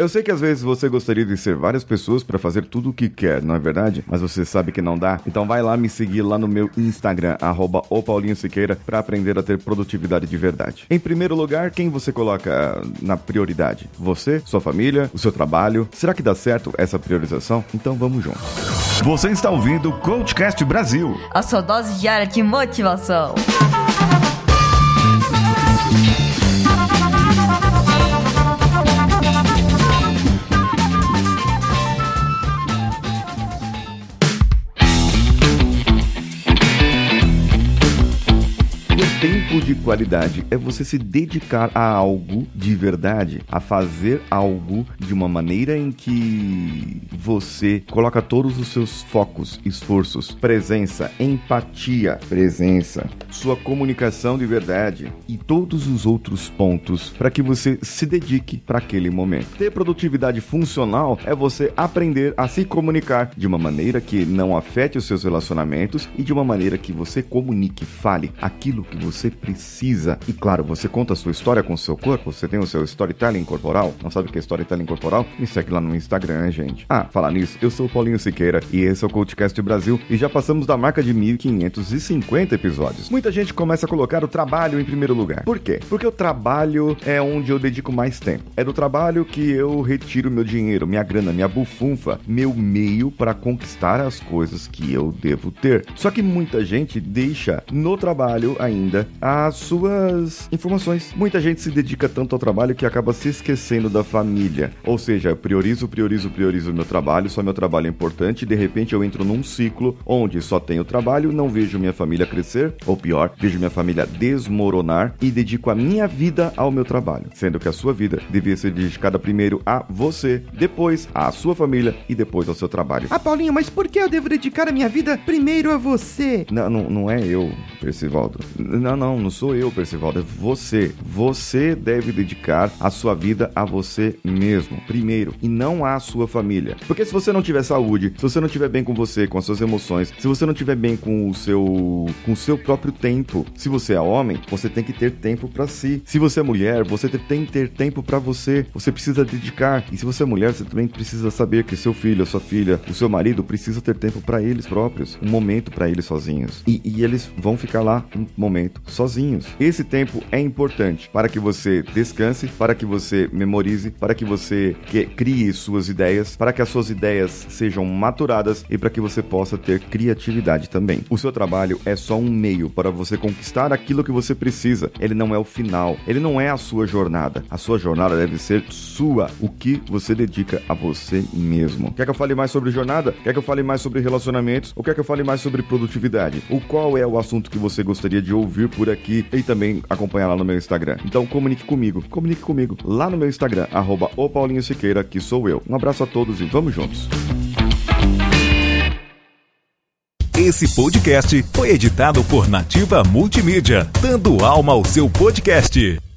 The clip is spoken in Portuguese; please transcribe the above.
Eu sei que às vezes você gostaria de ser várias pessoas para fazer tudo o que quer, não é verdade? Mas você sabe que não dá? Então vai lá me seguir lá no meu Instagram, arroba Siqueira, para aprender a ter produtividade de verdade. Em primeiro lugar, quem você coloca na prioridade? Você, sua família, o seu trabalho? Será que dá certo essa priorização? Então vamos juntos. Você está ouvindo o Coachcast Brasil. A sua dose diária de motivação. Tempo de qualidade é você se dedicar a algo de verdade, a fazer algo de uma maneira em que você coloca todos os seus focos, esforços, presença, empatia, presença, sua comunicação de verdade e todos os outros pontos para que você se dedique para aquele momento. Ter produtividade funcional é você aprender a se comunicar de uma maneira que não afete os seus relacionamentos e de uma maneira que você comunique, fale aquilo que você precisa. E claro, você conta a sua história com o seu corpo, você tem o seu storytelling corporal. Não sabe o que é storytelling corporal? Me segue lá no Instagram, hein, gente. Ah, falar nisso, eu sou o Paulinho Siqueira e esse é o CoachCast Brasil e já passamos da marca de 1550 episódios. Muita gente começa a colocar o trabalho em primeiro lugar. Por quê? Porque o trabalho é onde eu dedico mais tempo. É do trabalho que eu retiro meu dinheiro, minha grana, minha bufunfa, meu meio para conquistar as coisas que eu devo ter. Só que muita gente deixa no trabalho ainda as suas informações. Muita gente se dedica tanto ao trabalho que acaba se esquecendo da família. Ou seja, priorizo, priorizo, priorizo meu trabalho, só meu trabalho é importante e de repente eu entro num ciclo onde só tenho trabalho, não vejo minha família crescer, ou pior, vejo minha família desmoronar e dedico a minha vida ao meu trabalho. Sendo que a sua vida devia ser dedicada primeiro a você, depois à sua família e depois ao seu trabalho. Ah, Paulinho, mas por que eu devo dedicar a minha vida primeiro a você? Não, não, não é eu, Percivaldo. Não, não, não sou eu, Percivaldo, é você. Você deve dedicar a sua vida a você mesmo, primeiro, e não à sua família. Porque se você não tiver saúde, se você não tiver bem com você, com as suas emoções, se você não tiver bem com o seu com o seu próprio tempo, se você é homem, você tem que ter tempo para si. Se você é mulher, você tem que ter tempo para você. Você precisa dedicar. E se você é mulher, você também precisa saber que seu filho, a sua filha, o seu marido precisa ter tempo para eles próprios, um momento para eles sozinhos. E, e eles vão ficar lá um momento sozinhos. Esse tempo é importante para que você descanse, para que você memorize, para que você crie suas ideias, para que as suas ideias sejam maturadas e para que você possa ter criatividade também. O seu trabalho é só um meio para você conquistar aquilo que você precisa. Ele não é o final, ele não é a sua jornada. A sua jornada deve ser sua, o que você dedica a você mesmo. Quer que eu fale mais sobre jornada? Quer que eu fale mais sobre relacionamentos? Ou quer que eu fale mais sobre produtividade? O qual é o assunto que você gostaria de ouvir por aqui e também acompanhar lá no meu Instagram. Então comunique comigo, comunique comigo lá no meu Instagram, arroba o Paulinho Siqueira, que sou eu. Um abraço a todos e vamos juntos. Esse podcast foi editado por Nativa Multimídia, dando alma ao seu podcast.